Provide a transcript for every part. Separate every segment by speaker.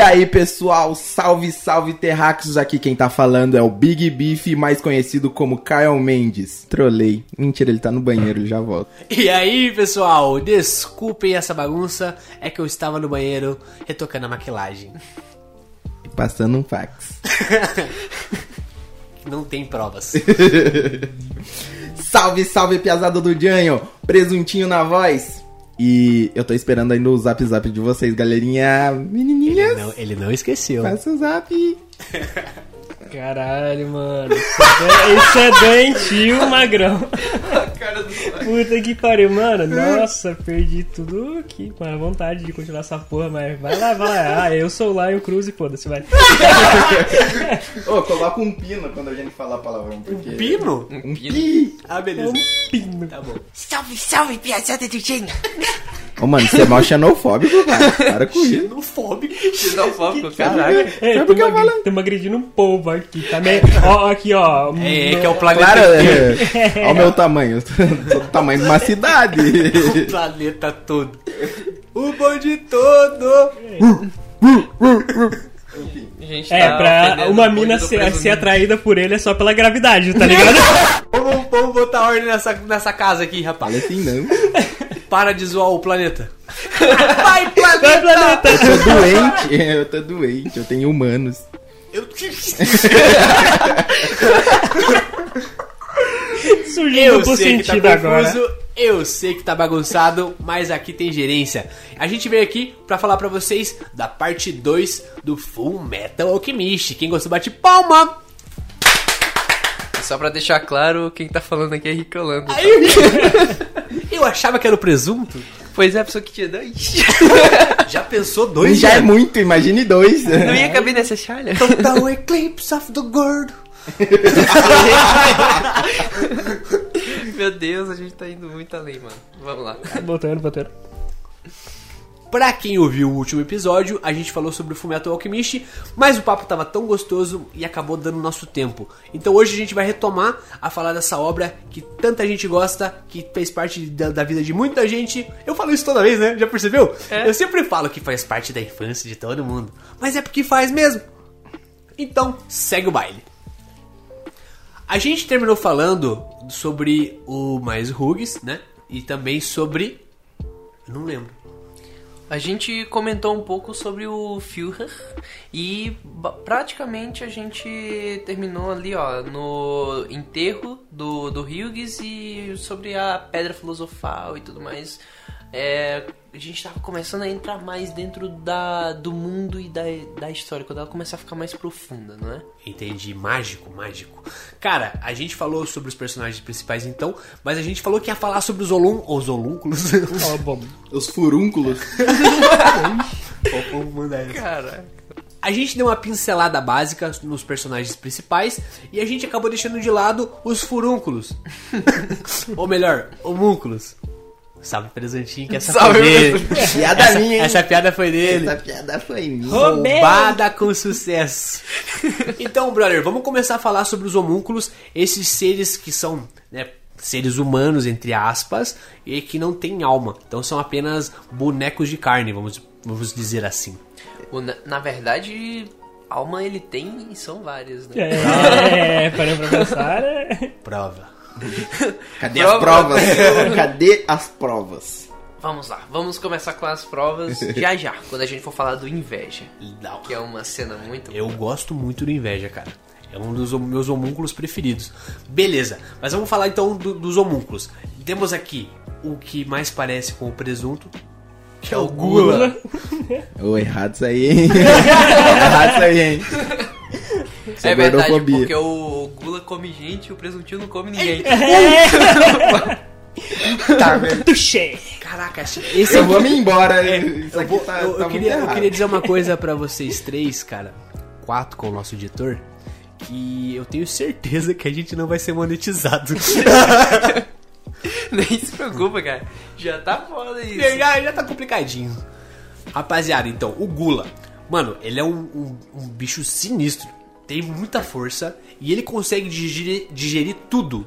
Speaker 1: E aí, pessoal, salve, salve terráqueos, aqui quem tá falando é o Big Beef, mais conhecido como Kyle Mendes. Trolei. Mentira, ele tá no banheiro, ele já volta.
Speaker 2: E aí, pessoal, desculpem essa bagunça, é que eu estava no banheiro retocando a maquilagem.
Speaker 1: E Passando um fax.
Speaker 2: Não tem provas.
Speaker 1: Salve, salve, piazada do Janho, presuntinho na voz. E eu tô esperando ainda o zap zap de vocês, galerinha. Menininhas,
Speaker 2: Não, ele não esqueceu.
Speaker 1: faça o zap.
Speaker 3: Caralho, mano. Isso é, isso é doentio, magrão. Puta que pariu, mano. Nossa, perdi tudo aqui com a vontade de continuar essa porra, mas vai lá, vai lá. Ah, eu sou o Lion Cruz e foda-se, vai.
Speaker 1: Ô, coloca um pino quando a gente falar palavrão, porque...
Speaker 2: Pino?
Speaker 1: Um pi.
Speaker 2: Ah, beleza.
Speaker 3: Pino.
Speaker 2: Tá bom.
Speaker 4: Salve, salve, piazada do Jane!
Speaker 1: Ô, mano, você é mal xenofóbico, cara. Para com isso.
Speaker 2: Xenofóbico.
Speaker 4: Xenofóbico, caraca.
Speaker 3: É,
Speaker 1: Sabe por que eu
Speaker 3: estamos
Speaker 1: falo?
Speaker 3: agredindo um povo aqui, tá meio... Ó, aqui, ó.
Speaker 2: É, que é o planeta
Speaker 1: Claro, é, olha o meu tamanho. Do tamanho de uma cidade.
Speaker 2: O planeta todo. O bonde todo.
Speaker 4: Gente
Speaker 3: É,
Speaker 4: tá
Speaker 3: pra uma
Speaker 4: o
Speaker 3: mina ser, ser atraída por ele é só pela gravidade, tá ligado?
Speaker 2: Vamos, vamos botar ordem nessa, nessa casa aqui, rapaz.
Speaker 1: Olha assim, não.
Speaker 2: Para de zoar o planeta. Vai, planeta!
Speaker 3: Vai, planeta!
Speaker 1: Eu tô doente. Eu tô doente. Eu tenho humanos.
Speaker 2: Eu...
Speaker 3: Surgiu
Speaker 2: Eu
Speaker 3: duplo
Speaker 2: sei que tá
Speaker 3: sentido agora.
Speaker 2: confuso, eu sei que tá bagunçado, mas aqui tem gerência. A gente veio aqui pra falar pra vocês da parte 2 do Full Metal Alchemist. Quem gostou bate palma.
Speaker 4: Só pra deixar claro, quem tá falando aqui é Rick Holanda.
Speaker 2: Eu achava que era o presunto.
Speaker 4: Pois é, a pessoa que tinha dois.
Speaker 2: Já pensou dois
Speaker 1: já é
Speaker 2: já?
Speaker 1: muito, imagine dois.
Speaker 4: Não ia caber nessa chalha.
Speaker 2: Total Eclipse of the Gordo.
Speaker 4: Meu Deus, a gente tá indo muito além, mano. Vamos lá.
Speaker 3: Botando, botando.
Speaker 2: Pra quem ouviu o último episódio, a gente falou sobre o Fullmetal Alchemist, mas o papo tava tão gostoso e acabou dando nosso tempo. Então hoje a gente vai retomar a falar dessa obra que tanta gente gosta, que fez parte da, da vida de muita gente. Eu falo isso toda vez, né? Já percebeu?
Speaker 4: É.
Speaker 2: Eu sempre falo que faz parte da infância de todo mundo, mas é porque faz mesmo. Então, segue o baile. A gente terminou falando sobre o Mais Rugs, né? E também sobre. Eu não lembro.
Speaker 4: A gente comentou um pouco sobre o Führer e praticamente a gente terminou ali, ó, no enterro do, do Hughes e sobre a pedra filosofal e tudo mais. É, a gente tava começando a entrar mais dentro da, do mundo e da, da história, quando ela começa a ficar mais profunda, não é?
Speaker 2: Entendi, mágico, mágico. Cara, a gente falou sobre os personagens principais então, mas a gente falou que ia falar sobre os, olum, os
Speaker 3: bom.
Speaker 1: Os furúnculos.
Speaker 2: Vamos mandar essa.
Speaker 4: Cara,
Speaker 2: A gente deu uma pincelada básica nos personagens principais e a gente acabou deixando de lado os furúnculos. Ou melhor, homúnculos. Salve presentinho que essa
Speaker 4: Salve,
Speaker 2: foi dele.
Speaker 1: Piada
Speaker 2: essa,
Speaker 1: minha, hein?
Speaker 2: essa piada foi dele.
Speaker 1: Essa piada foi minha.
Speaker 2: Roubada com sucesso. Então, brother, vamos começar a falar sobre os homúnculos, esses seres que são, né, seres humanos entre aspas e que não têm alma. Então são apenas bonecos de carne, vamos, vamos dizer assim.
Speaker 4: o- na, na verdade, alma ele tem e são várias, né?
Speaker 3: É, é, parando pra pensar, é...
Speaker 2: Prova.
Speaker 1: Cadê
Speaker 4: Prova.
Speaker 1: as provas? Cadê as provas?
Speaker 4: Vamos lá, vamos começar com as provas já já, quando a gente for falar do inveja,
Speaker 2: Não.
Speaker 4: que é uma cena muito
Speaker 2: Eu gosto muito do inveja, cara. É um dos meus homúnculos preferidos. Beleza, mas vamos falar então do- dos homúnculos. Temos aqui o que mais parece com o presunto, que é o gula.
Speaker 1: Ô, errado isso aí, hein? errado isso aí, hein? Isso
Speaker 4: É verdade,
Speaker 1: gordofobia.
Speaker 4: porque o Gula come gente e o presuntinho não come ninguém.
Speaker 2: Tá, velho.
Speaker 3: Tuxê!
Speaker 2: Caraca, esse
Speaker 1: Eu vou me embora. Isso
Speaker 2: Eu,
Speaker 1: aqui
Speaker 2: vou-
Speaker 1: tá,
Speaker 2: eu-
Speaker 1: tá
Speaker 2: eu queria, eu queria dizer uma coisa pra vocês três, cara. Quatro com o nosso editor. Que eu tenho certeza que a gente não vai ser monetizado.
Speaker 4: Nem se preocupa, cara. Já tá foda isso.
Speaker 2: já, já tá complicadinho. Rapaziada, então, o Gula. Mano, ele é um, um- um bicho sinistro. Tem muita força e ele consegue digerir, digerir tudo.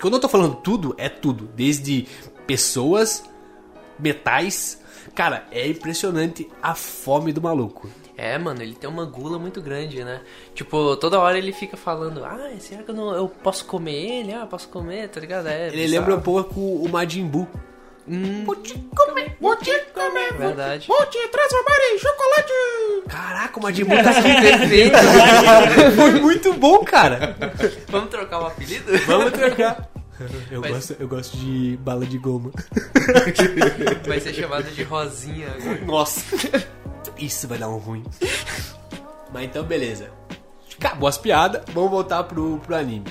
Speaker 2: Quando eu tô falando tudo, é tudo. Desde pessoas, metais. Cara, é impressionante a fome do maluco.
Speaker 4: É, mano, ele tem uma gula muito grande, né? Tipo, toda hora ele fica falando, ah, será que eu, não, eu posso comer ele? Ah, posso comer, tá ligado? É,
Speaker 2: Ele
Speaker 4: bizarro.
Speaker 2: lembra um pouco o Majin Buu.
Speaker 4: Hum,
Speaker 1: Vou te comer, vou te comer, vou,
Speaker 4: Verdade.
Speaker 1: vou te transformar em chocolate.
Speaker 2: Caraca, o Majin Buu tá aqui perfeito. Foi muito bom, cara.
Speaker 4: Vamos trocar o apelido?
Speaker 2: Vamos trocar. Eu, gosto, eu gosto de bala de goma.
Speaker 4: Vai ser chamado de Rosinha agora.
Speaker 2: Nossa. Isso vai dar um ruim. Mas então, beleza. Acabou as piadas, vamos voltar pro, pro anime.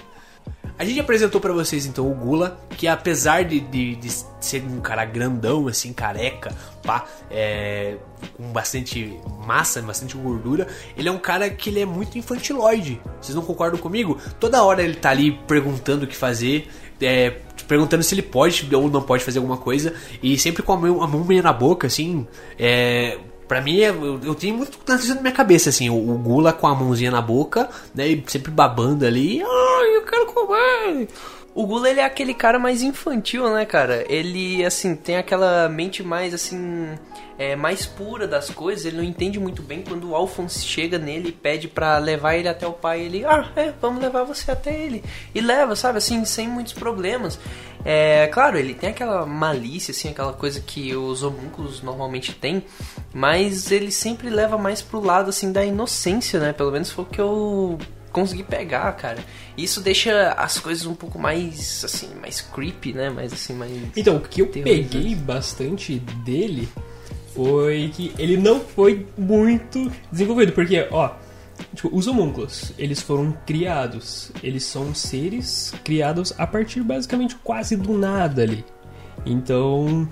Speaker 2: A gente apresentou pra vocês então o Gula, que apesar de, de, de ser um cara grandão, assim, careca, pá, é, com bastante massa, bastante gordura, ele é um cara que ele é muito infantiloide. Vocês não concordam comigo? Toda hora ele tá ali perguntando o que fazer, é, perguntando se ele pode ou não pode fazer alguma coisa, e sempre com a mão, a mão meio na boca, assim, é, Pra mim, eu, eu tenho muito na minha cabeça, assim, o, o Gula com a mãozinha na boca, né, e sempre babando ali, ai, eu quero comer.
Speaker 4: O Gula, ele é aquele cara mais infantil, né, cara? Ele, assim, tem aquela mente mais, assim, é, mais pura das coisas. Ele não entende muito bem quando o Alphonse chega nele e pede pra levar ele até o pai. Ele, ah, é, vamos levar você até ele. E leva, sabe, assim, sem muitos problemas. É, claro, ele tem aquela malícia, assim, aquela coisa que os homúnculos normalmente têm. Mas ele sempre leva mais pro lado, assim, da inocência, né? Pelo menos foi o que eu consegui pegar, cara. Isso deixa as coisas um pouco mais, assim, mais creepy, né? Mais, assim, mais...
Speaker 3: Então, o que eu peguei bastante dele foi que ele não foi muito desenvolvido, porque, ó, tipo, os homúnculos, eles foram criados, eles são seres criados a partir basicamente quase do nada ali. Então,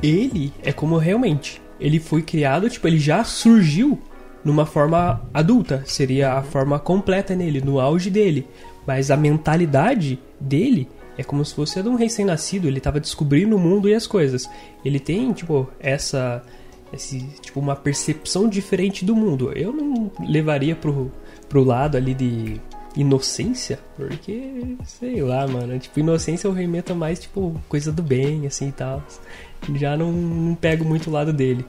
Speaker 3: ele é como realmente, ele foi criado, tipo, ele já surgiu numa forma adulta, seria a forma completa nele, no auge dele. Mas a mentalidade dele é como se fosse de um recém-nascido, ele tava descobrindo o mundo e as coisas. Ele tem, tipo, essa esse, tipo, uma percepção diferente do mundo. Eu não levaria pro, pro lado ali de inocência, porque, sei lá, mano, tipo, inocência eu remeta mais, tipo, coisa do bem, assim, e tal. Já não, não pego muito o lado dele.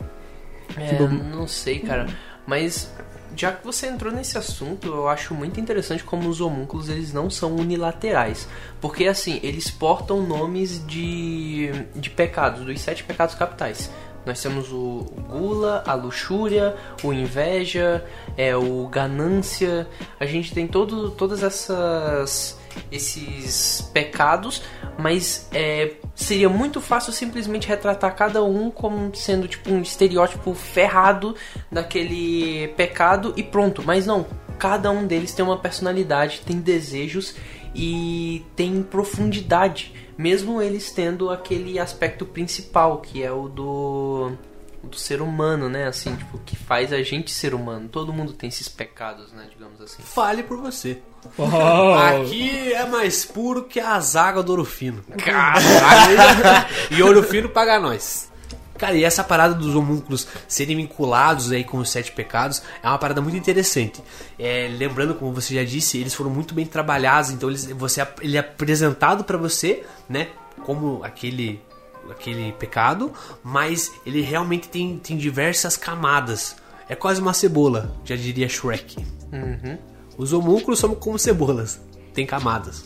Speaker 4: É,
Speaker 3: Tipo,
Speaker 4: não sei, cara. Mas já que você entrou nesse assunto, eu acho muito interessante como os homúnculos eles não são unilaterais. Porque assim, eles portam nomes de, de pecados, dos sete pecados capitais. Nós temos o gula, a luxúria, o inveja, é o ganância. A gente tem todo, todas essas esses pecados, mas é, seria muito fácil simplesmente retratar cada um como sendo tipo um estereótipo ferrado daquele pecado e pronto. Mas não, cada um deles tem uma personalidade, tem desejos e tem profundidade, mesmo eles tendo aquele aspecto principal que é o do do ser humano, né? Assim, tipo, que faz a gente ser humano. Todo mundo tem esses pecados, né? Digamos assim.
Speaker 2: Fale por você.
Speaker 3: Oh,
Speaker 2: Aqui é mais puro que a zaga do Ouro Fino. Caralho! e Ouro Fino paga nós. Cara, e essa parada dos homúnculos serem vinculados aí com os sete pecados é uma parada muito interessante. É, lembrando, como você já disse, eles foram muito bem trabalhados, então eles, você, ele é apresentado pra você, né, como aquele aquele pecado, mas ele realmente tem, tem diversas camadas. É quase uma cebola, já diria Shrek.
Speaker 4: Uhum.
Speaker 2: Os homúnculos são como cebolas, tem camadas.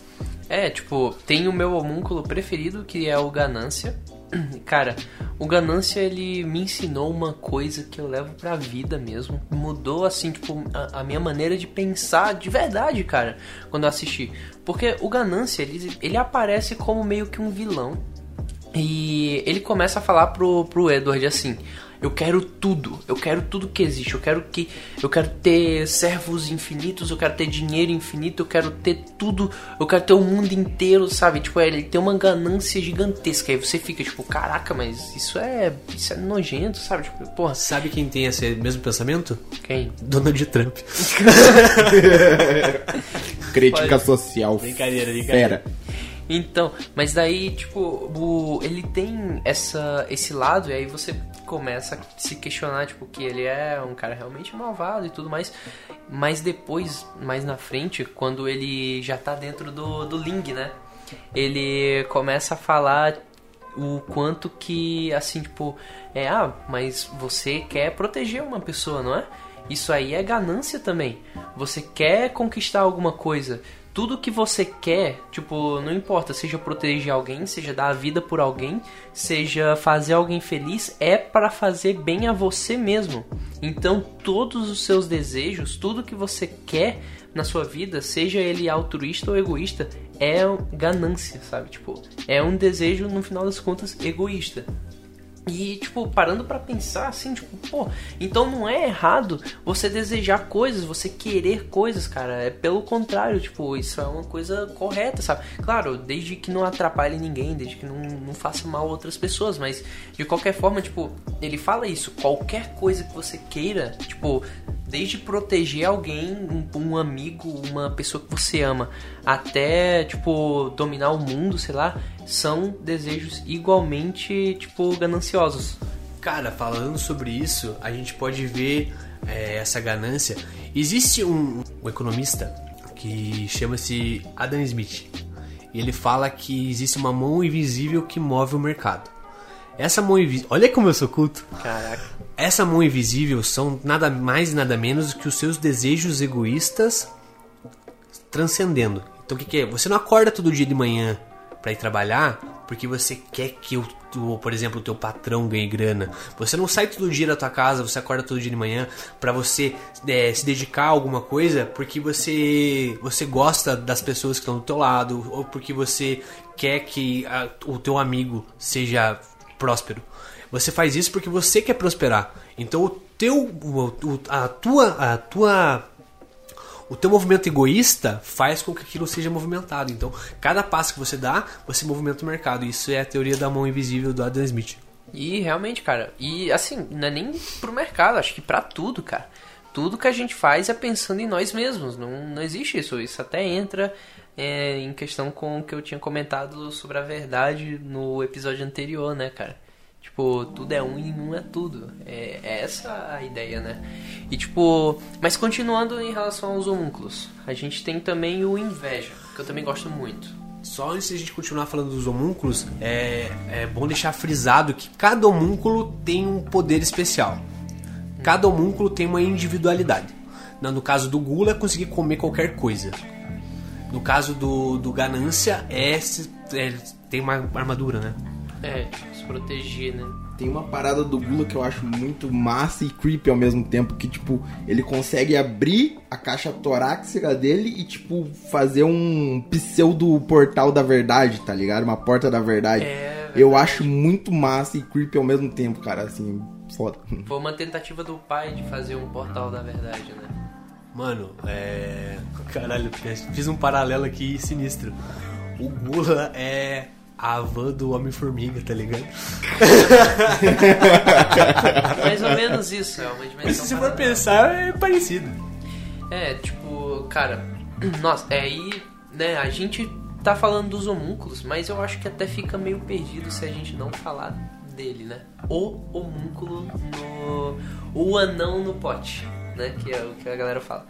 Speaker 4: É, tipo, tem o meu homúnculo preferido, que é o Ganância. Cara, o Ganância, ele me ensinou uma coisa que eu levo pra vida mesmo. Mudou, assim, tipo, a, a minha maneira de pensar de verdade, cara, quando eu assisti. Porque o Ganância, ele, ele aparece como meio que um vilão. E ele começa a falar pro, pro Edward assim: Eu quero tudo, eu quero tudo que existe, eu quero que. Eu quero ter servos infinitos, eu quero ter dinheiro infinito, eu quero ter tudo, eu quero ter o mundo inteiro, sabe? Tipo, ele tem uma ganância gigantesca. Aí você fica, tipo, caraca, mas isso é. Isso é nojento, sabe? Tipo, porra,
Speaker 2: Sabe quem tem esse mesmo pensamento?
Speaker 4: quem?
Speaker 2: Donald Trump.
Speaker 1: Crítica social.
Speaker 2: Brincadeira, brincadeira.
Speaker 1: Fera.
Speaker 4: Então, mas daí, tipo, o, ele tem essa, esse lado, e aí você começa a se questionar, tipo, que ele é um cara realmente malvado e tudo mais. Mas depois, mais na frente, quando ele já tá dentro do, do Ling, né? Ele começa a falar o quanto que, assim, tipo, é, ah, mas você quer proteger uma pessoa, não é? Isso aí é ganância também. Você quer conquistar alguma coisa tudo que você quer, tipo, não importa, seja proteger alguém, seja dar a vida por alguém, seja fazer alguém feliz, é para fazer bem a você mesmo. Então, todos os seus desejos, tudo que você quer na sua vida, seja ele altruísta ou egoísta, é ganância, sabe? Tipo, é um desejo no final das contas egoísta. E, tipo, parando para pensar assim, tipo, pô, então não é errado você desejar coisas, você querer coisas, cara. É pelo contrário, tipo, isso é uma coisa correta, sabe? Claro, desde que não atrapalhe ninguém, desde que não, não faça mal outras pessoas, mas de qualquer forma, tipo, ele fala isso, qualquer coisa que você queira, tipo, desde proteger alguém, um, um, amigo, uma pessoa que você ama, até, tipo, dominar o mundo, sei lá, são desejos igualmente, tipo, gananciosos.
Speaker 2: Cara, falando sobre isso, a gente pode ver é, essa ganância. Existe um, um economista que chama-se Adam Smith. E ele fala que existe uma mão invisível que move o mercado. Essa mão invisível. Olha como eu sou culto.
Speaker 4: Caraca.
Speaker 2: Essa mão invisível são nada mais e nada menos que os seus desejos egoístas transcendendo. Então o que, que é? Você não acorda todo dia de manhã para ir trabalhar porque você quer que o, por exemplo, o teu patrão ganhe grana. Você não sai todo dia da tua casa, você acorda todo dia de manhã para você é, se dedicar a alguma coisa porque você você gosta das pessoas que estão do teu lado ou porque você quer que a, o teu amigo seja próspero. Você faz isso porque você quer prosperar. Então o teu, a tua, a tua, o teu movimento egoísta faz com que aquilo seja movimentado. Então cada passo que você dá, você movimenta o mercado. Isso é a teoria da mão invisível do Adam Smith.
Speaker 4: E realmente, cara, e assim, não é nem pro mercado, acho que para tudo, cara. Tudo que a gente faz é pensando em nós mesmos. Não, não existe isso. Isso até entra é, em questão com o que eu tinha comentado sobre a verdade no episódio anterior, né, cara? Tipo, tudo é um e um é tudo. É, é, essa a ideia, né? E tipo, mas continuando em relação aos homúnculos, a gente tem também o inveja, que eu também gosto muito.
Speaker 2: Só antes de a gente continuar falando dos homúnculos, é, é bom deixar frisado que cada homúnculo tem um poder especial. Cada homúnculo tem uma individualidade. No caso do Gula, é conseguir comer qualquer coisa. No caso do, do Ganância, é, é tem uma armadura, né?
Speaker 4: É, se proteger, né?
Speaker 1: Tem uma parada do Gula que eu acho muito massa e creepy ao mesmo tempo, que, tipo, ele consegue abrir a caixa torácica dele e, tipo, fazer um pseudo portal da verdade, tá ligado? Uma porta da verdade. É, eu acho muito massa e creepy ao mesmo tempo, cara, assim, foda.
Speaker 4: Foi uma tentativa do pai de fazer um portal da verdade, né?
Speaker 2: Mano, é. Caralho, fiz um paralelo aqui sinistro. O Gula é a van do Homem-Formiga, tá ligado?
Speaker 4: Mais ou menos isso, é uma
Speaker 2: dimensão. Mas se você for pensar, é parecido.
Speaker 4: É, tipo, cara, nossa, é aí, né, a gente tá falando dos homúnculos, mas eu acho que até fica meio perdido se a gente não falar dele, né? O homúnculo no. O anão no pote, né? Que é o que a galera fala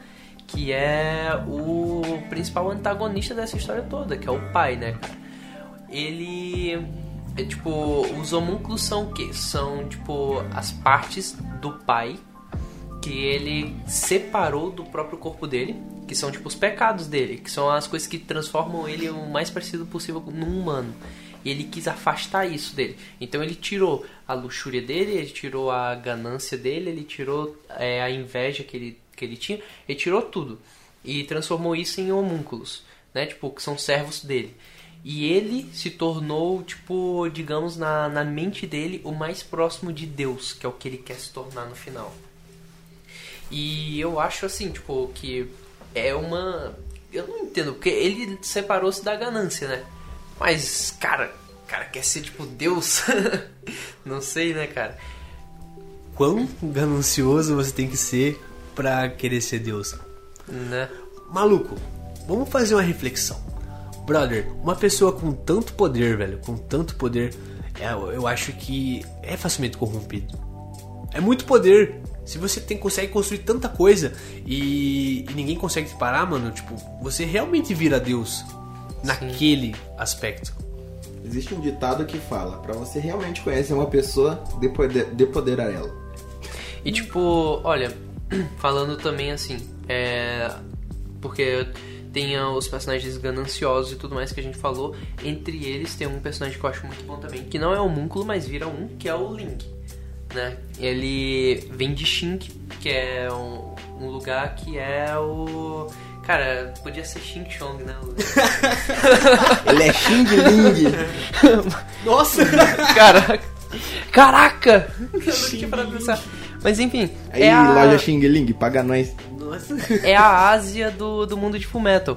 Speaker 4: que é o principal antagonista dessa história toda, que é o pai, né, cara? Ele é tipo, os homúnculos são o que? São tipo as partes do pai que ele separou do próprio corpo dele, que são tipo os pecados dele, que são as coisas que transformam ele o mais parecido possível num humano. E ele quis afastar isso dele. Então ele tirou a luxúria dele, ele tirou a ganância dele, ele tirou é, a inveja que ele, que ele tinha, ele tirou tudo. E transformou isso em homúnculos, né? Tipo, que são servos dele. E ele se tornou, tipo, digamos, na, na mente dele, o mais próximo de Deus, que é o que ele quer se tornar no final. E eu acho assim, tipo, que é uma. Eu não entendo, porque ele separou-se da ganância, né? Mas, cara, cara quer ser tipo Deus? não sei, né, cara?
Speaker 2: Quão ganancioso você tem que ser pra querer ser Deus?
Speaker 4: Né?
Speaker 2: Maluco, vamos fazer uma reflexão Brother, uma pessoa com tanto poder, velho, com tanto poder, é, eu acho que é facilmente corrompido. É muito poder. Se você tem, consegue construir tanta coisa e, e ninguém consegue te parar, mano, tipo, você realmente vira Deus naquele aspecto.
Speaker 1: Existe um ditado que fala: para você realmente conhecer uma pessoa, a ela.
Speaker 4: E tipo, olha, falando também assim, é. Porque tem os personagens gananciosos e tudo mais que a gente falou. Entre eles tem um personagem que eu acho muito bom também, que não é o Múnculo, mas vira um, que é o Link. Né? Ele vem de Shink, que é um, um lugar que é o. Cara, podia ser Xing Chong, né?
Speaker 1: Ele é Xing Ling.
Speaker 2: Nossa!
Speaker 4: Caraca! Caraca! Eu não tinha parado pra pensar. Mas enfim.
Speaker 1: Aí,
Speaker 4: é a...
Speaker 1: loja Xing Ling, paga nós.
Speaker 2: Nossa.
Speaker 4: é a Ásia do, do mundo de Fullmetal.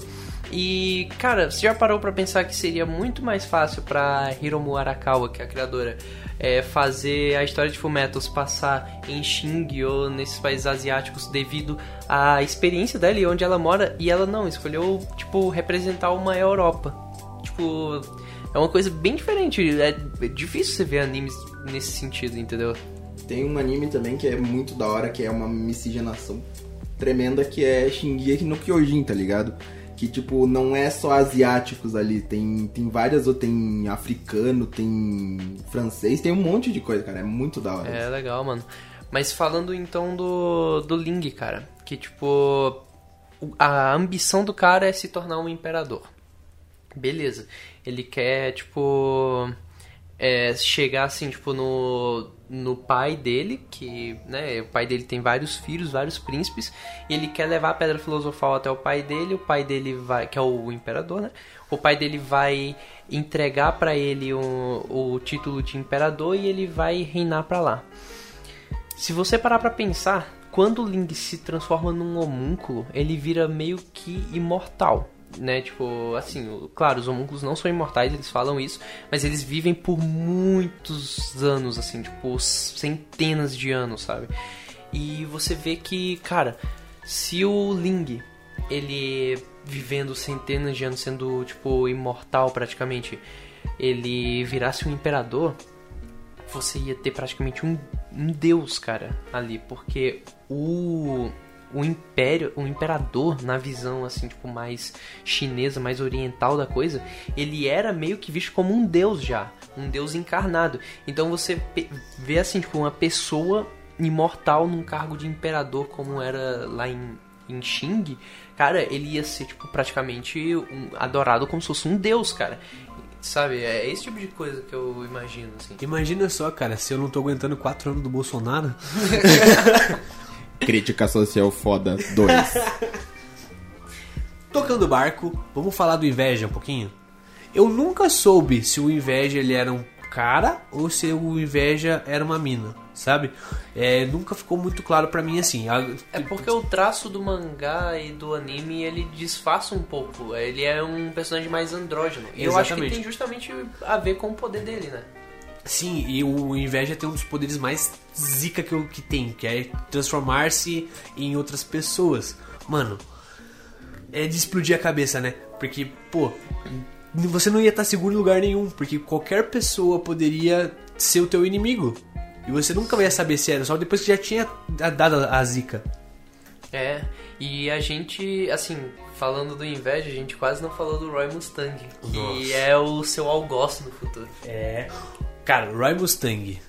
Speaker 4: E, cara, você já parou pra pensar que seria muito mais fácil pra Hiromu Arakawa, que é a criadora, é, fazer a história de Fullmetal se passar em Xing ou nesses países asiáticos devido à experiência dela e onde ela mora, e ela não, escolheu, tipo, representar uma Europa. Tipo, é uma coisa bem diferente. É difícil você ver animes nesse sentido, entendeu?
Speaker 1: Tem um anime também que é muito da hora, que é uma miscigenação tremenda, que é Shingeki no Kyojin, tá ligado? Que, tipo, não é só asiáticos ali, tem, tem várias, tem africano, tem francês, tem um monte de coisa, cara, é muito da hora.
Speaker 4: É, legal, mano. Mas falando então do, do Ling, cara, que, tipo, a ambição do cara é se tornar um imperador. Beleza. Ele quer, tipo, é, chegar assim, tipo, no, no pai dele, que, né, o pai dele tem vários filhos, vários príncipes, e ele quer levar a pedra filosofal até o pai dele, o pai dele vai, que é o imperador, né? O pai dele vai entregar para ele o, o título de imperador e ele vai reinar para lá. Se você parar para pensar, quando o Ling se transforma num homúnculo, ele vira meio que imortal né? Tipo, assim, claro, os homúnculos não são imortais, eles falam isso, mas eles vivem por muitos anos, assim, tipo, centenas de anos, sabe? E você vê que, cara, se o Ling, ele vivendo centenas de anos, sendo, tipo, imortal praticamente, ele virasse um imperador, você ia ter praticamente um, um deus, cara, ali, porque o o império, o imperador na visão assim, tipo mais chinesa, mais oriental da coisa, ele era meio que visto como um deus já, um deus encarnado. Então você vê assim, tipo uma pessoa imortal num cargo de imperador como era lá em em Xing, cara, ele ia ser tipo praticamente um, adorado como se fosse um deus, cara. Sabe, é esse tipo de coisa que eu imagino, assim.
Speaker 2: Imagina só, cara, se eu não tô aguentando quatro anos do Bolsonaro.
Speaker 1: Crítica social foda 2.
Speaker 2: Tocando barco, vamos falar do inveja um pouquinho? Eu nunca soube se o inveja ele era um cara ou se o inveja era uma mina, sabe? É, nunca ficou muito claro para mim assim.
Speaker 4: É porque o traço do mangá e do anime ele disfarça um pouco. Ele é um personagem mais andrógeno. E eu acho que tem justamente a ver com o poder dele, né?
Speaker 2: Sim, e o Inveja tem um dos poderes mais zica que, que tem, que é transformar-se em outras pessoas. Mano, é de explodir a cabeça, né? Porque, pô, você não ia estar seguro em lugar nenhum, porque qualquer pessoa poderia ser o teu inimigo. E você nunca ia saber se era, só depois que já tinha dado a zica.
Speaker 4: É, e a gente, assim, falando do inveja, a gente quase não falou do Roy Mustang, que Nossa. é o seu algoz no futuro.
Speaker 2: É. Cara, Roy Mustang,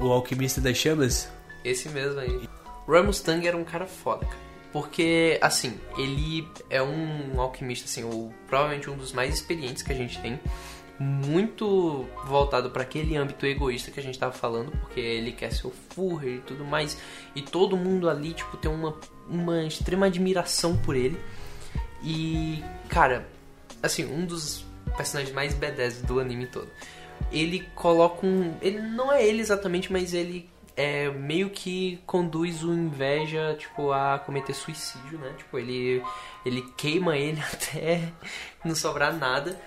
Speaker 2: o alquimista das chamas.
Speaker 4: Esse mesmo aí. Roy Mustang era um cara foda, cara. Porque, assim, ele é um alquimista, assim, o, provavelmente um dos mais experientes que a gente tem. Muito voltado para aquele âmbito egoísta que a gente tava falando, porque ele quer ser o Führer e tudo mais. E todo mundo ali, tipo, tem uma, uma extrema admiração por ele. E, cara, assim, um dos personagens mais badass do anime todo ele coloca um. Ele não é ele exatamente, mas ele é meio que conduz o inveja, tipo, a cometer suicídio, né? Tipo, ele, ele queima ele até não sobrar nada.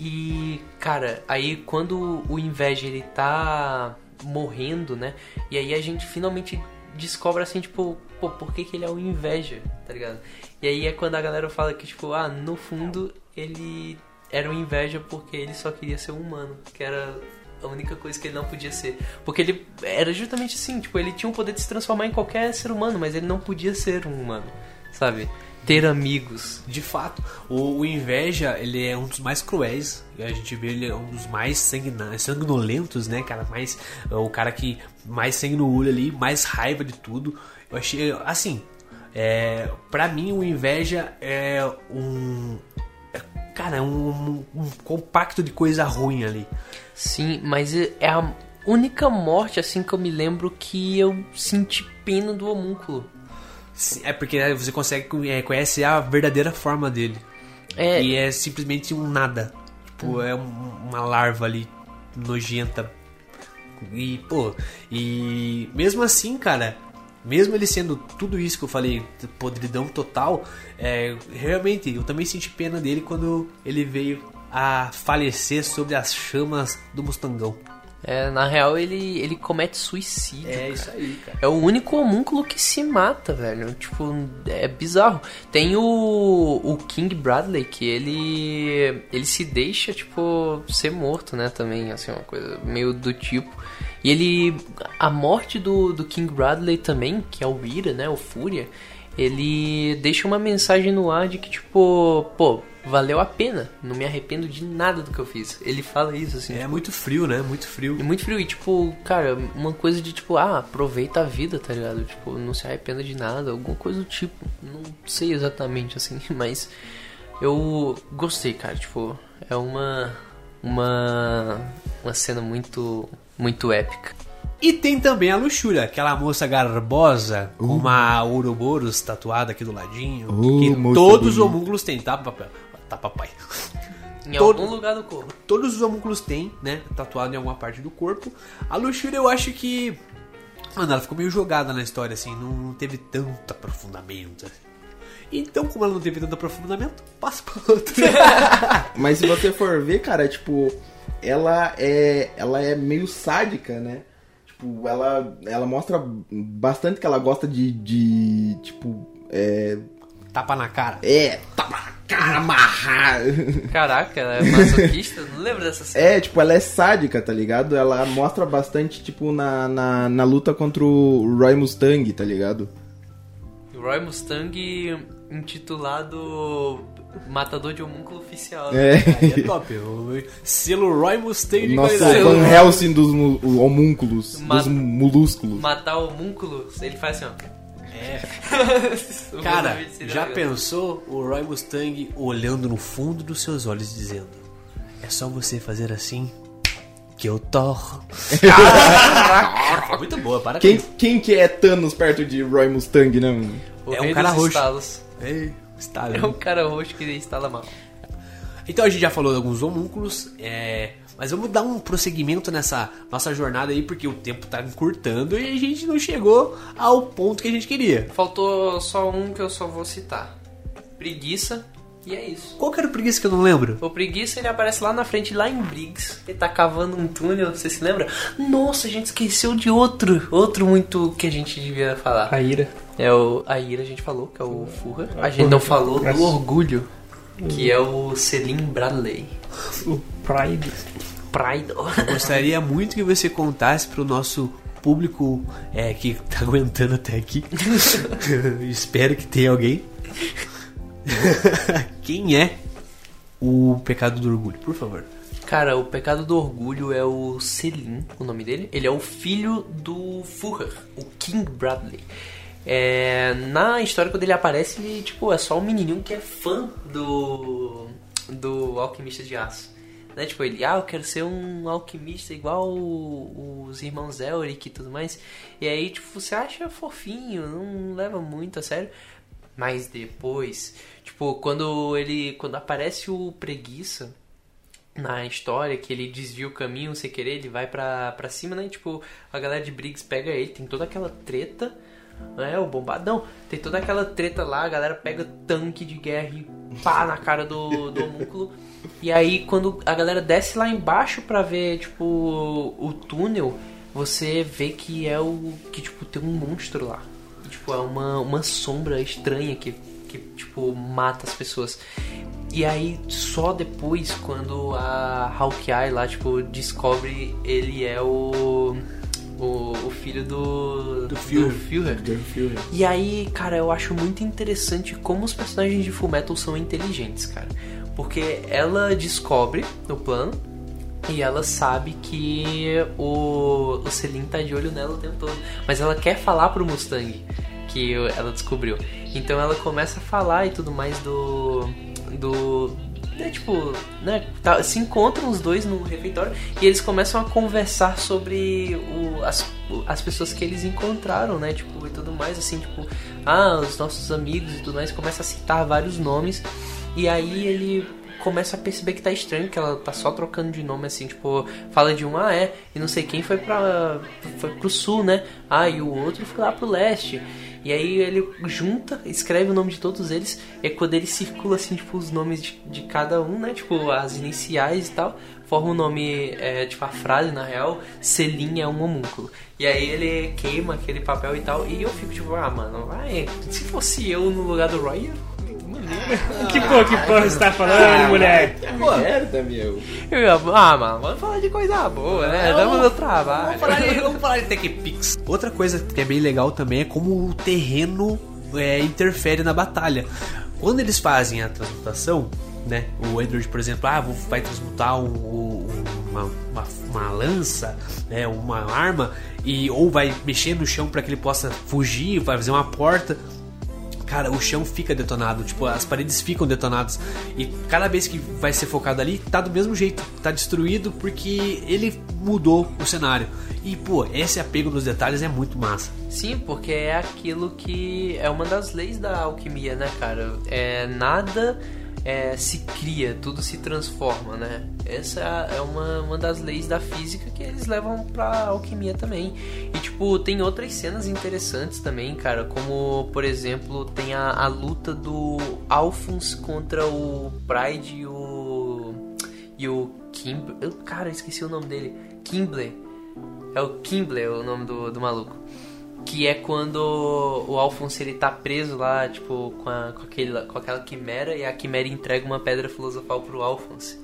Speaker 4: E, cara, aí quando o inveja ele tá morrendo, né? E aí a gente finalmente descobre assim, tipo, pô, por que, que ele é o inveja, tá ligado? E aí é quando a galera fala que, tipo, ah, no fundo ele era uma inveja porque ele só queria ser um humano, que era a única coisa que ele não podia ser. Porque ele era justamente assim, tipo, ele tinha o poder de se transformar em qualquer ser humano, mas ele não podia ser um humano, sabe? Ter amigos.
Speaker 2: De fato, o, o Inveja, ele é um dos mais cruéis. A gente vê ele é um dos mais sanguinolentos, né, cara? Mais, é o cara que mais sangue no olho ali, mais raiva de tudo. Eu achei, assim, é, pra mim o Inveja é um... é, Cara, é um, um compacto de coisa ruim ali.
Speaker 4: Sim, mas é a única morte assim que eu me lembro que eu senti pena do homúnculo.
Speaker 2: É porque né, você consegue é, conhecer a verdadeira forma dele.
Speaker 4: É,
Speaker 2: E é simplesmente um nada. Tipo, é um- uma larva ali nojenta. E, pô, e mesmo assim, cara, mesmo ele sendo tudo isso que eu falei, podridão total, é, realmente eu também senti pena dele quando ele veio a falecer sobre as chamas do Mustangão.
Speaker 4: é, na real ele, ele comete suicídio. cara.
Speaker 2: isso aí, cara.
Speaker 4: É o único homúnculo que se mata, velho. Tipo, é bizarro. Tem o, o King Bradley, que ele. Ele se deixa, tipo, ser morto, né? Também, assim, uma coisa meio do tipo. E ele. A morte do, do King Bradley também, que é o Ira, né? O Fúria. Ele deixa uma mensagem no ar de que, tipo, pô, valeu a pena. Não me arrependo de nada do que eu fiz. Ele fala isso, assim.
Speaker 2: É muito frio, né? Muito frio.
Speaker 4: É muito frio. E, tipo, cara, uma coisa de, tipo, ah, aproveita a vida, tá ligado? Tipo, não se arrependa de nada, alguma coisa do tipo. Não sei exatamente, assim, mas eu gostei, cara. Tipo, é uma. Uma. Uma cena muito. Muito épica.
Speaker 2: E tem também a luxúria, aquela moça garbosa com uma Ouroboros tatuada aqui do ladinho.
Speaker 1: Uh,
Speaker 2: que todos os homúnculos têm, tá, papai? Tá, papai.
Speaker 4: Em
Speaker 2: Todo-
Speaker 4: algum lugar do corpo.
Speaker 2: Todos os homúnculos têm, né? Tatuado em alguma parte do corpo. A luxúria eu acho que. Mano, ela ficou meio jogada na história, assim, não, não teve tanto aprofundamento. assim. Então, como ela não teve tanto aprofundamento, passa pra outra.
Speaker 1: Mas se você for ver, cara, tipo, ela é, ela é meio sádica, né? Tipo, ela, ela mostra bastante que ela gosta de, de tipo, é,
Speaker 2: Tapa na cara.
Speaker 1: é, tapa na cara, amarrar.
Speaker 4: Caraca, ela é masoquista? não lembro dessa cena.
Speaker 1: É, tipo, ela é sádica, tá ligado? Ela mostra bastante, tipo, na, na, na luta contra o Roy Mustang, tá ligado?
Speaker 4: Roy Mustang intitulado Matador de Homúnculo Oficial.
Speaker 1: É.
Speaker 2: Aí é top. O selo Roy Mustang de
Speaker 1: Nossa,
Speaker 2: qualidade.
Speaker 1: o Van Helsing dos homúnculos,
Speaker 4: Ma-
Speaker 1: dos molúsculos.
Speaker 4: Matar o homúnculo, ele faz assim, ó.
Speaker 2: É. Cara, já pensou o Roy Mustang olhando no fundo dos seus olhos dizendo: É só você fazer assim que eu torro. Muito boa, para
Speaker 1: Quem, quem que é Thanos perto de Roy Mustang, né, mano?
Speaker 4: O
Speaker 2: É um cara roxo.
Speaker 4: estalos.
Speaker 2: Ei, está
Speaker 4: É um cara roxo que instala mal.
Speaker 2: Então a gente já falou de alguns homúnculos, é, mas vamos dar um prosseguimento nessa nossa jornada aí, porque o tempo tá encurtando e a gente não chegou ao ponto que a gente queria.
Speaker 4: Faltou só um que eu só vou citar. Preguiça. E é isso.
Speaker 2: Qual que era o preguiça que eu não lembro?
Speaker 4: O preguiça ele aparece lá na frente, lá em Briggs. Ele tá cavando um túnel, você se lembra? Nossa, a gente esqueceu de outro. Outro muito que a gente devia falar.
Speaker 3: A ira.
Speaker 4: É o. A Ira a gente falou, que é o Furra. A gente não falou do orgulho, que é o Selim Bradley.
Speaker 3: O Pride.
Speaker 4: Pride.
Speaker 2: Eu gostaria muito que você contasse pro nosso público é, que tá aguentando até aqui. Espero que tenha alguém. Quem é o pecado do orgulho, por favor?
Speaker 4: Cara, o pecado do orgulho é o Selim, o nome dele. Ele é o filho do Furrer, o King Bradley. É, na história, quando ele aparece, ele tipo, é só um menininho que é fã do, do Alquimista de Aço. Né? Tipo, ele, ah, eu quero ser um alquimista igual os irmãos Elric e tudo mais. E aí, tipo, você acha fofinho, não leva muito a sério. Mas depois, tipo, quando ele. Quando aparece o preguiça, na história que ele desvia o caminho sem querer, ele vai pra, pra cima, né? Tipo, a galera de Briggs pega ele, tem toda aquela treta, né? O bombadão, tem toda aquela treta lá, a galera pega tanque de guerra e pá na cara do, do homúnculo. E aí, quando a galera desce lá embaixo pra ver, tipo, o túnel, você vê que é o. que, tipo, tem um monstro lá. Tipo, é uma, uma sombra estranha que, que, tipo, mata as pessoas. E aí, só depois, quando a Hawkeye lá, tipo, descobre ele é o. O, o filho do.
Speaker 2: Do Führer.
Speaker 4: Führer. E aí, cara, eu acho muito interessante como os personagens de Fullmetal são inteligentes, cara. Porque ela descobre o plano e ela sabe que o, o Selim tá de olho nela o tempo todo. Mas ela quer falar pro Mustang que ela descobriu. Então ela começa a falar e tudo mais do. do. É, tipo, né? Tá, se encontram os dois no refeitório e eles começam a conversar sobre o, as, as pessoas que eles encontraram, né? Tipo, e tudo mais, assim, tipo, ah, os nossos amigos e tudo mais, começa a citar vários nomes. E aí ele começa a perceber que tá estranho, que ela tá só trocando de nome, assim, tipo, fala de um, ah, é, e não sei quem foi pra. foi pro sul, né? Ah, e o outro foi lá pro leste. E aí ele junta, escreve o nome de todos eles, e quando ele circula assim, tipo, os nomes de, de cada um, né? Tipo, as iniciais e tal, forma o nome, é, tipo, a frase, na real, Selim é um homúnculo. E aí ele queima aquele papel e tal, e eu fico tipo, ah, mano, vai, se fosse eu no lugar do Roy,
Speaker 3: que porra, que porra você tá falando,
Speaker 1: Ah,
Speaker 3: mulher?
Speaker 1: Que merda, meu.
Speaker 4: eu ia, ah, mano, vamos falar de coisa boa, né? Damos meu trabalho.
Speaker 2: Vamos falar de, vamos falar de TechPix. Outra coisa que é bem legal também é como o terreno é, interfere na batalha. Quando eles fazem a transmutação, né? O Edward, por exemplo, ah, vou- vai transmutar um- um- uma, uma, uma lança, né? Uma arma e ou vai mexer no chão para que ele possa fugir, vai fazer uma porta. Cara, o chão fica detonado, tipo, as paredes ficam detonadas. E cada vez que vai ser focado ali, tá do mesmo jeito, tá destruído porque ele mudou o cenário. E, pô, esse apego nos detalhes é muito massa.
Speaker 4: Sim, porque é aquilo que é uma das leis da alquimia, né, cara? É nada é, se cria, tudo se transforma, né? Essa é uma, uma das leis da física que eles levam pra alquimia também. E tipo, tem outras cenas interessantes também, cara, como por exemplo, tem a, a luta do Alphonse contra o Pride e o e o Kimble, eu, cara, esqueci o nome dele, Kimble. É o Kimble o nome do, do maluco. Que é quando o Alphonse ele tá preso lá, tipo, com, a, com, aquele, com aquela quimera e a quimera entrega uma pedra filosofal pro Alphonse.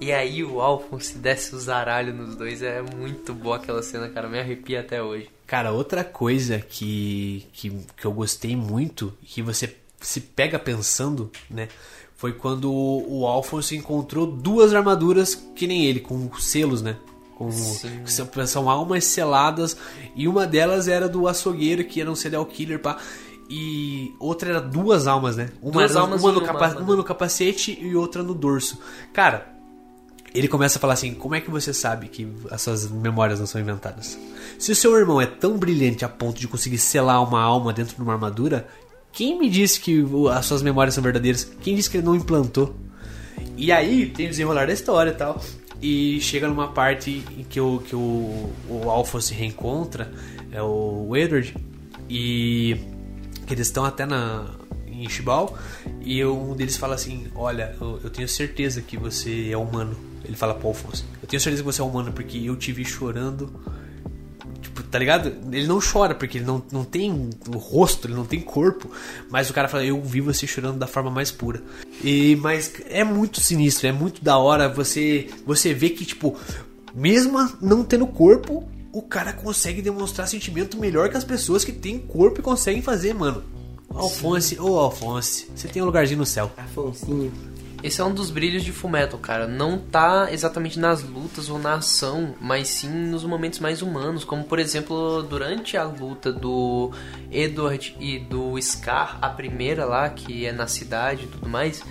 Speaker 4: E aí o Alphonse desce o zaralho nos dois. É muito boa aquela cena, cara. Me arrepia até hoje.
Speaker 2: Cara, outra coisa que, que, que eu gostei muito, que você se pega pensando, né? Foi quando o Alphonse encontrou duas armaduras que nem ele, com selos, né? Com,
Speaker 4: Sim.
Speaker 2: são, são almas seladas. E uma delas era do açougueiro, que era um serial killer, pá. E outra era duas almas, né? Uma,
Speaker 4: Duas
Speaker 2: era-
Speaker 4: almas
Speaker 2: uma, no capa- uma no capacete e outra no dorso. Cara, ele começa a falar assim: Como é que você sabe que as suas memórias não são inventadas? Se o seu irmão é tão brilhante a ponto de conseguir selar uma alma dentro de uma armadura, quem me disse que as suas memórias são verdadeiras? Quem disse que ele não implantou? E aí tem o desenrolar da história e tal. E chega numa parte em que o, que o, o Alpha se reencontra, é o Edward, e eles estão até na, em Shibal, e um deles fala assim: Olha, eu, eu tenho certeza que você é humano. Ele fala pro Alphonse: Eu tenho certeza que você é humano porque eu te vi chorando tá ligado? Ele não chora porque ele não, não tem rosto, ele não tem corpo. Mas o cara fala, eu vi você chorando da forma mais pura. E mas é muito sinistro, é muito da hora você você vê que tipo, mesmo não tendo corpo, o cara consegue demonstrar sentimento melhor que as pessoas que têm corpo e conseguem fazer, mano. Alfonse, ô Alfonse, você tem um lugarzinho no céu.
Speaker 1: Afonsinho.
Speaker 4: Esse é um dos brilhos de Fullmetal, cara. Não tá exatamente nas lutas ou na ação, mas sim nos momentos mais humanos, como por exemplo durante a luta do Edward e do Scar, a primeira lá que é na cidade e tudo mais.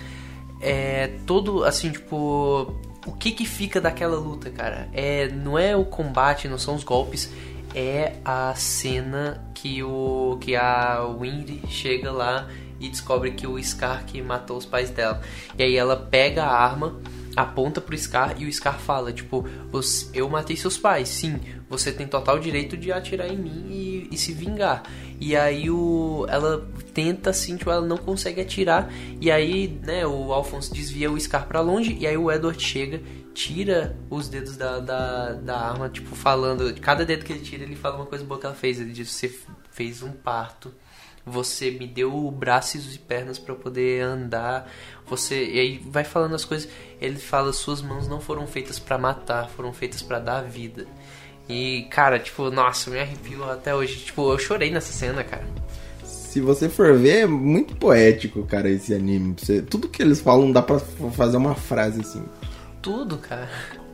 Speaker 4: É todo assim, tipo, o que que fica daquela luta, cara? É não é o combate, não são os golpes, é a cena que o que a Winry chega lá e descobre que o Scar que matou os pais dela. E aí ela pega a arma, aponta pro Scar e o Scar fala, tipo, "Você- eu matei seus pais, sim, você tem total direito de atirar em mim e, e se vingar. E aí o, ela tenta assim, tipo, ela não consegue atirar. E aí, né, o Alphonse desvia o Scar pra longe e aí o Edward chega tira os dedos da, da, da arma, tipo, falando. Cada dedo que ele tira, ele fala uma coisa boa que ela fez. Ele diz: Você fez um parto você me deu braços e pernas para poder andar. Você e aí vai falando as coisas. Ele fala suas mãos não foram feitas para matar, foram feitas para dar vida. E cara, tipo, nossa, me arrepio até hoje. Tipo, eu chorei nessa cena, cara.
Speaker 1: Se você for ver, é muito poético, cara, esse anime. Você- tudo que eles falam dá pra fazer uma frase assim.
Speaker 4: Tudo, cara.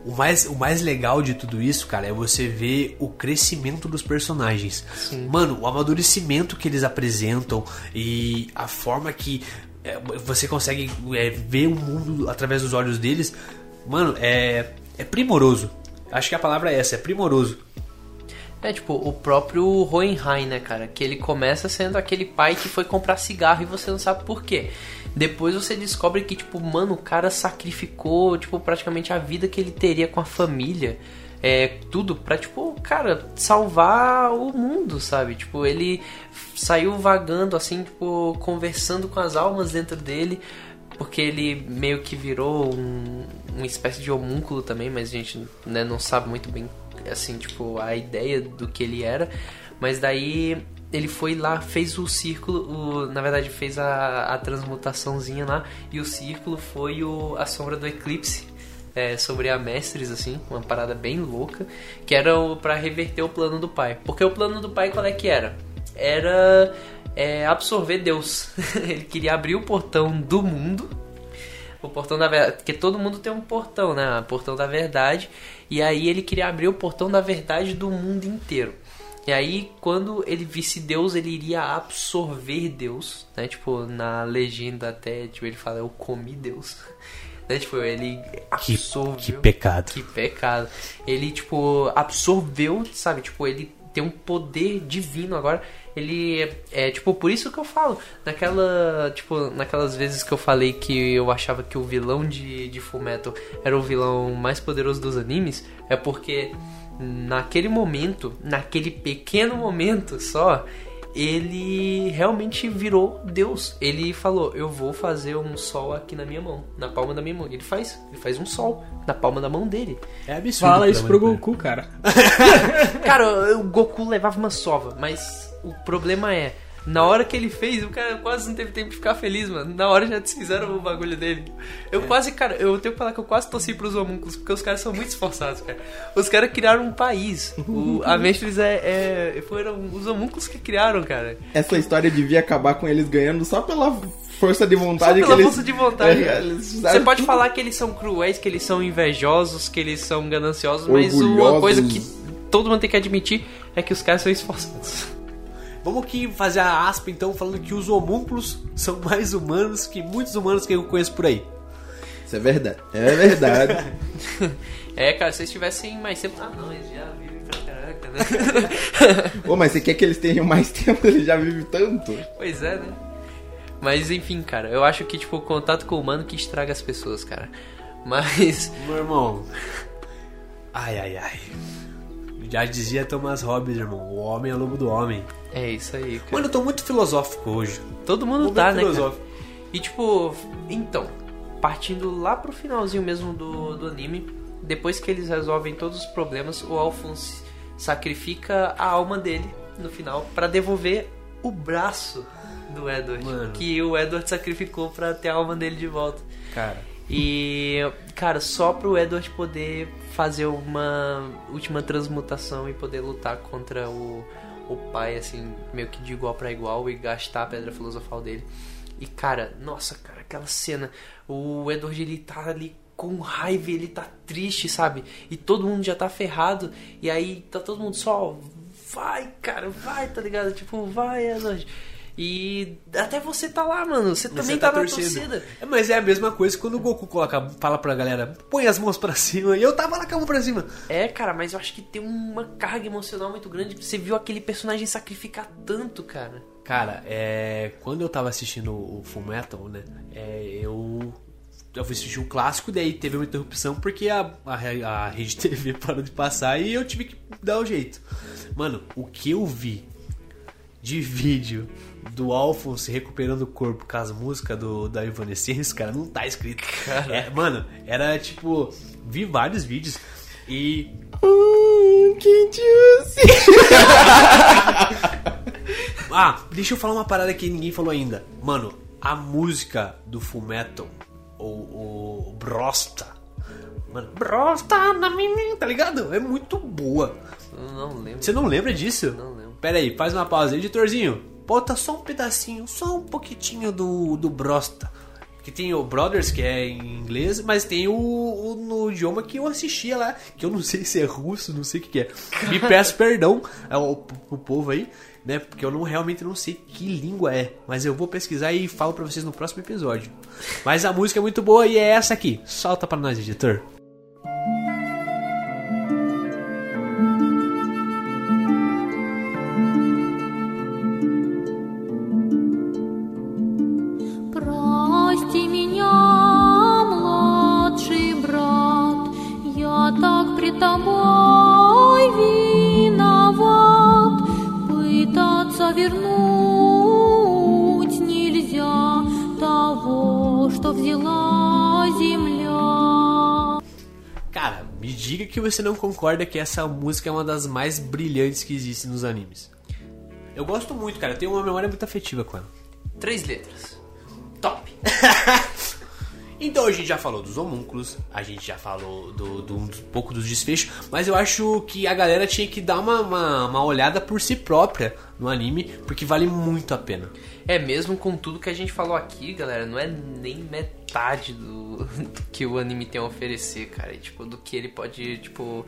Speaker 2: O mais, o mais legal de tudo isso, cara, é você ver o crescimento dos personagens. Mano, o amadurecimento que eles apresentam e a forma que é, você consegue é, ver o mundo através dos olhos deles, mano, é, é primoroso. Acho que a palavra é essa, é primoroso.
Speaker 4: É tipo o próprio Hohenheim, né, cara? Que ele começa sendo aquele pai que foi comprar cigarro e você não sabe por quê. Depois você descobre que, tipo, mano, o cara sacrificou, tipo, praticamente a vida que ele teria com a família. É, tudo pra, tipo, cara, salvar o mundo, sabe? Tipo, ele saiu vagando, assim, tipo, conversando com as almas dentro dele. Porque ele meio que virou um, uma espécie de homúnculo também, mas a gente né, não sabe muito bem, assim, tipo, a ideia do que ele era. Mas daí ele foi lá, fez o círculo, o- na verdade fez a, a transmutaçãozinha lá, e o círculo foi o, a sombra do eclipse. é, sobre a Mestres, assim, uma parada bem louca, que era pra reverter o plano do pai. Porque o plano do pai qual é que era? Era é, absorver Deus. Ele queria abrir o portão do mundo o portão da verdade. Porque todo mundo tem um portão, né? O portão da verdade. E aí ele queria abrir o portão da verdade do mundo inteiro. E aí, quando ele visse Deus, ele iria absorver Deus, né? Tipo, na legenda até, tipo, ele fala, eu comi Deus. Né? Tipo, ele
Speaker 2: Que,
Speaker 4: absorveu.
Speaker 2: que pecado.
Speaker 4: Que pecado. Ele, tipo, absorveu, sabe? Tipo, ele tem um poder divino agora. Ele é, é, tipo, por isso que eu falo. Naquela, tipo, naquelas vezes que eu falei que eu achava que o vilão de, de Fullmetal era o vilão mais poderoso dos animes, é porque naquele momento, naquele pequeno momento só, ele realmente virou Deus. Ele falou: Eu vou fazer um sol aqui na minha mão, na palma da minha mão. Ele faz, ele faz um sol na palma da mão dele.
Speaker 2: É absurdo.
Speaker 3: Fala isso pro
Speaker 2: manipular.
Speaker 3: Goku, cara.
Speaker 4: Cara, o Goku levava uma sova, mas o problema é. Na hora que ele fez, o cara quase não teve tempo de ficar feliz, mano. Na hora já desfizeram o bagulho dele. Eu quase, cara, eu tenho que falar que eu quase torci pros homúnculos, porque os caras são muito esforçados, cara. Os caras criaram um país. O, a Mestres é, é- Foram os homúnculos que criaram, cara.
Speaker 1: Essa história devia acabar com eles ganhando só pela força de vontade
Speaker 4: Só pela
Speaker 1: que eles.
Speaker 4: força de vontade.
Speaker 1: É, fizeram
Speaker 4: Você pode
Speaker 1: tudo.
Speaker 4: falar que eles são cruéis, que eles são invejosos, que eles são gananciosos, mas uma
Speaker 1: Orgulhosos.
Speaker 4: coisa que todo mundo tem que admitir é que os caras são esforçados.
Speaker 2: Vamos aqui fazer a aspa então, falando que os homúnculos são mais humanos que muitos humanos que eu conheço por aí.
Speaker 1: Isso é verdade. É verdade.
Speaker 4: É, cara, se eles tivessem mais tempo. Ah, não, eles já vivem pra caraca, né?
Speaker 1: Ô, mas você quer que eles tenham mais tempo? Ele já vive tanto.
Speaker 4: pois é, né? Mas enfim, cara, eu acho que, tipo, o contato com o humano que estraga as pessoas, cara. Mas.
Speaker 2: Meu irmão. Ai, ai, ai. Já dizia Thomas Hobbes, irmão. O homem é lobo do homem.
Speaker 4: É isso aí, cara.
Speaker 2: Mano, eu tô muito filosófico hoje.
Speaker 4: Todo mundo tá, né? Cara?
Speaker 2: filosófico.
Speaker 4: E tipo, então, partindo lá pro finalzinho mesmo do, do anime, depois que eles resolvem todos os problemas, o Alphonse sacrifica a alma dele no final pra devolver o braço do Edward,
Speaker 2: Mano.
Speaker 4: que o Edward sacrificou pra ter a alma dele de volta.
Speaker 2: Cara.
Speaker 4: E, cara, só pro Edward poder fazer uma última transmutação e poder lutar contra o, o pai, assim, meio que de igual pra igual e gastar a pedra filosofal dele. E, cara, nossa, cara, aquela cena. O Edward, ele tá ali com raiva, ele tá triste, sabe? E todo mundo já tá ferrado. E aí tá todo mundo só. Vai, cara, vai, tá ligado? Tipo, vai, Edward. E até você tá lá, mano. Você também
Speaker 2: Você
Speaker 4: tá, na
Speaker 2: torcendo.
Speaker 4: torcida.
Speaker 2: É, mas é a mesma coisa quando o Goku coloca, fala pra galera, põe as mãos pra cima. E eu tava lá com a mão pra cima.
Speaker 4: É, cara, mas eu acho que tem uma carga emocional muito grande. Você viu aquele personagem sacrificar tanto, cara.
Speaker 2: Cara, é, quando eu tava assistindo o Full Metal, né, é, eu eu fui assistir um clássico, daí teve uma interrupção porque a, a, a rede TV parou de passar e eu tive que dar o jeito. Mano, o que eu vi de vídeo do Alphonse recuperando o corpo com as músicas do, da Evanescence, cara, não tá escrito. É, mano, era tipo, vi vários vídeos e
Speaker 1: Hum, que juicy.
Speaker 2: Ah, deixa eu falar uma parada que ninguém falou ainda. Mano, a música do Fullmetal, o, o Brosta. Mano, Brosta na menina, tá ligado? É muito boa.
Speaker 4: Eu não lembro.
Speaker 2: Você não lembra disso?
Speaker 4: Não lembro.
Speaker 2: Pera aí, faz uma pausa. Editorzinho, bota só um pedacinho, só um pouquitinho do, do Brosta. Que tem o Brothers, que é em inglês, mas tem o, o no idioma que eu assistia lá, que eu não sei se é russo, não sei o que, que é. Me peço perdão ao, pro povo aí, né? Porque eu não realmente não sei que língua é. Mas eu vou pesquisar e falo pra vocês no próximo episódio. Mas a música é muito boa e é essa aqui. Solta pra nós, editor. Que você não concorda que essa música é uma das mais brilhantes que existem nos animes. Eu gosto muito, cara. Eu tenho uma memória muito afetiva com ela.
Speaker 4: Três letras. Top.
Speaker 2: Então a gente já falou dos homúnculos, a gente já falou do, do- um pouco dos desfechos, mas eu acho que a galera tinha que dar uma, uma, uma olhada por si própria no anime, porque vale muito a pena.
Speaker 4: É, mesmo com tudo que a gente falou aqui, galera, não é nem metade do, do que o anime tem a oferecer, cara. E, tipo, do que ele pode, tipo,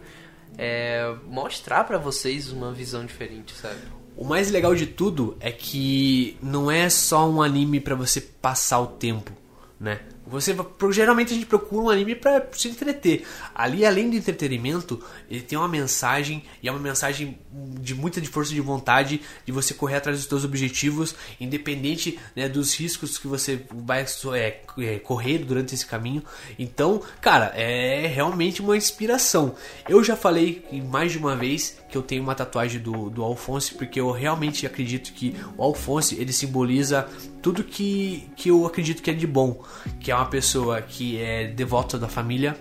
Speaker 4: é, mostrar pra vocês uma visão diferente, sabe?
Speaker 2: O mais legal de tudo é que não é só um anime pra você passar o tempo, né? Você geralmente a gente procura um anime pra se entreter. Ali, além do entretenimento, ele tem uma mensagem e é uma mensagem de muita de força de vontade de você correr atrás dos seus objetivos, independente né, dos riscos que você vai é, é, correr durante esse caminho. Então, cara, é realmente uma inspiração. Eu já falei mais de uma vez que eu tenho uma tatuagem do, do Alphonse, porque eu realmente acredito que o Alphonse ele simboliza tudo que, que eu acredito que é de bom, que é uma pessoa que é devota da família,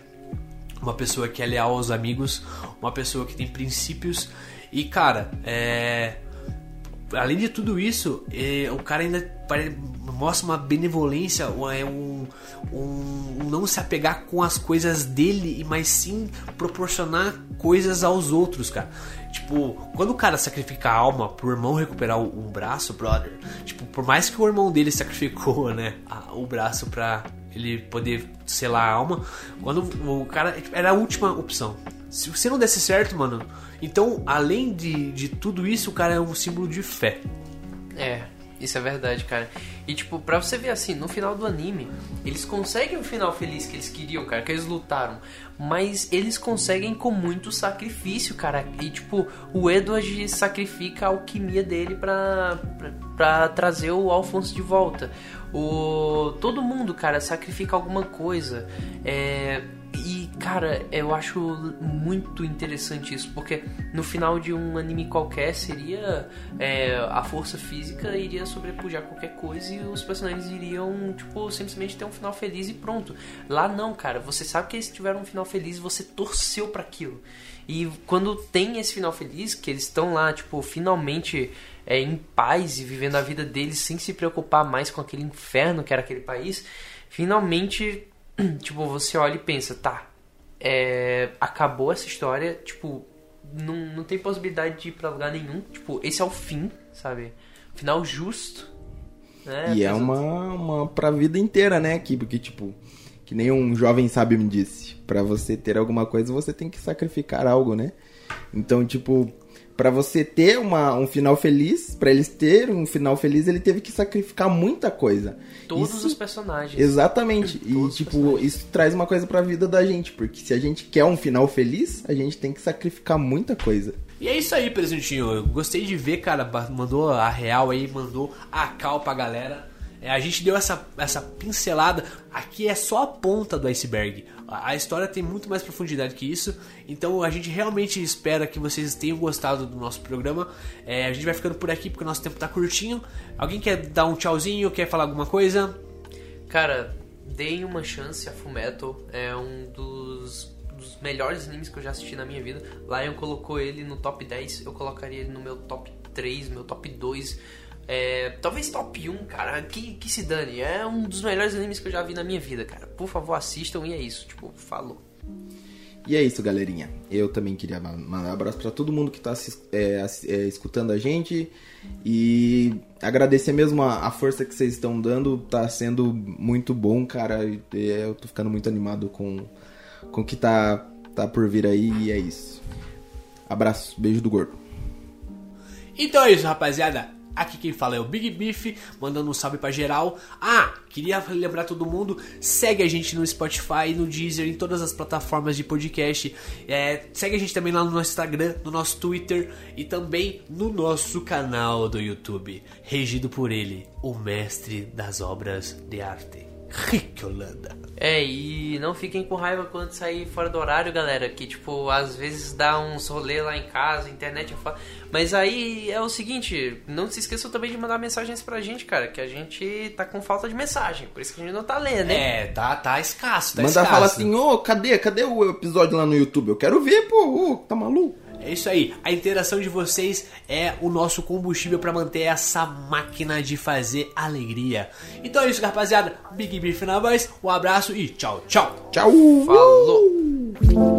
Speaker 2: uma pessoa que é leal aos amigos, uma pessoa que tem princípios. E cara, é além de tudo isso, é, o cara ainda mostra uma benevolência, é um, um, um não se apegar com as coisas dele, mas sim proporcionar coisas aos outros, cara. Tipo, quando o cara sacrifica a alma pro irmão recuperar o, o braço, brother, tipo, por mais que o irmão dele sacrificou, né, a- o braço pra ele poder selar a alma, quando o cara tipo, era a última opção. Se você não desse certo, mano, então além de, de tudo isso, o cara é um símbolo de fé.
Speaker 4: É, isso é verdade, cara. E tipo, pra você ver assim, no final do anime, eles conseguem o final feliz que eles queriam, cara, que eles lutaram. Mas eles conseguem com muito sacrifício, cara. E tipo, o Edward sacrifica a alquimia dele pra, pra, pra trazer o Alphonse de volta. O, todo mundo, cara, sacrifica alguma coisa. É, e, cara, eu acho muito interessante isso, porque no final de um anime qualquer seria é, a força física iria sobrepujar qualquer coisa e os personagens iriam, tipo, simplesmente ter um final feliz e pronto. Lá não, cara, você sabe que eles tiveram um final feliz e você torceu para aquilo. E quando tem esse final feliz, que eles estão lá, tipo, finalmente é, em paz e vivendo a vida deles sem se preocupar mais com aquele inferno que era aquele país, finalmente tipo, você olha e pensa, tá, é, acabou essa história, tipo, não, não tem possibilidade de ir pra lugar nenhum, tipo, esse é o fim, sabe? Final justo, né?
Speaker 1: E é uma, uma pra vida inteira, né? Que, porque, tipo, que nem um jovem sábio me disse, pra você ter alguma coisa, você tem que sacrificar algo, né? Então, tipo, pra você ter uma, um final feliz, pra eles terem um final feliz, ele teve que sacrificar muita coisa.
Speaker 4: Todos
Speaker 1: Isso-
Speaker 4: os personagens.
Speaker 1: Exatamente. E, tipo, isso traz uma coisa pra vida da gente, porque se a gente quer um final feliz, a gente tem que sacrificar muita coisa.
Speaker 2: E é isso aí, presentinho. Eu gostei de ver, cara. Mandou a real aí, mandou a cal pra galera. É, a gente deu essa, essa pincelada. Aqui é só a ponta do iceberg. A, história tem muito mais profundidade que isso. Então a gente realmente espera que vocês tenham gostado do nosso programa. É, a gente vai ficando por aqui porque o nosso tempo tá curtinho. Alguém quer dar um tchauzinho? Quer falar alguma coisa?
Speaker 4: Cara, deem uma chance a Fullmetal. É um dos, dos melhores animes que eu já assisti na minha vida. Lion colocou ele no top 10, eu colocaria ele no meu top 3, meu top 2. É, talvez top 1, cara, que, que se dane. É um dos melhores animes que eu já vi na minha vida, cara. Por favor, assistam e é isso. Tipo, falou.
Speaker 1: E é isso, galerinha. Eu também queria ma- mandar um abraço pra todo mundo que tá é, é, escutando a gente. E agradecer mesmo a, a força que vocês estão dando. Tá sendo muito bom, cara. E, é, eu tô ficando muito animado com, com o que tá, tá por vir aí. E é isso. Abraço, beijo do gordo.
Speaker 2: Então é isso, rapaziada. Aqui quem fala é o Big Beef, mandando um salve pra geral. Ah, queria lembrar todo mundo, segue a gente no Spotify, no Deezer, em todas as plataformas de podcast. É, segue a gente também lá no nosso Instagram, no nosso Twitter e também no nosso canal do YouTube, regido por ele, o mestre das obras de arte, Rick Holanda.
Speaker 4: É, e não fiquem com raiva quando sair fora do horário, galera. Que, tipo, às vezes dá uns rolê lá em casa, internet é foda. Mas aí é o seguinte, não se esqueçam também de mandar mensagens pra gente, cara. Que a gente tá com falta de mensagem. Por isso que a gente não tá lendo, né?
Speaker 2: É, tá, tá escasso, tá
Speaker 1: Manda
Speaker 2: escasso.
Speaker 1: falar assim: ô, cadê? Cadê o episódio lá no YouTube? Eu quero ver, pô. Ô, tá maluco?
Speaker 2: É isso aí, a interação de vocês é o nosso combustível pra manter essa máquina de fazer alegria. Então é isso, rapaziada. Big Beef na voz, um abraço e tchau, tchau.
Speaker 1: Tchau.
Speaker 4: Falou!